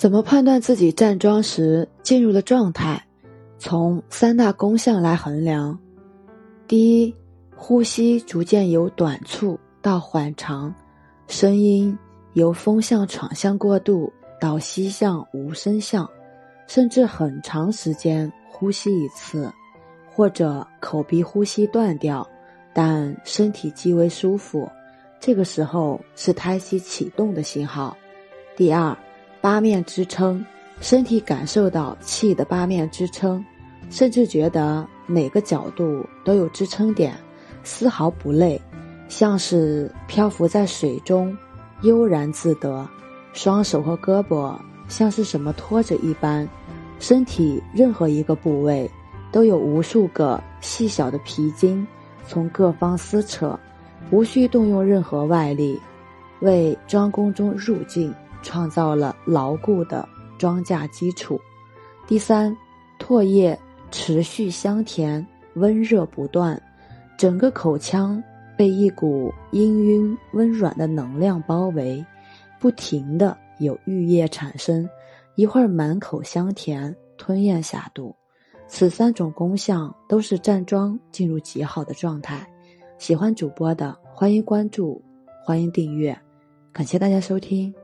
怎么判断自己站桩时进入的状态？从三大功项来衡量：第一，呼吸逐渐由短促到缓长，声音由风向喘向过渡到吸向无声向，甚至很长时间呼吸一次，或者口鼻呼吸断掉，但身体极为舒服。这个时候是胎息启动的信号。第二，八面支撑，身体感受到气的八面支撑，甚至觉得每个角度都有支撑点，丝毫不累，像是漂浮在水中，悠然自得。双手和胳膊像是什么托着一般，身体任何一个部位都有无数个细小的皮筋从各方撕扯。无需动用任何外力，为庄宫中入境创造了牢固的庄稼基础。第三，唾液持续香甜，温热不断，整个口腔被一股氤氲温软的能量包围，不停的有玉液产生，一会儿满口香甜，吞咽下肚。此三种功效都是站桩进入极好的状态。喜欢主播的，欢迎关注，欢迎订阅，感谢大家收听。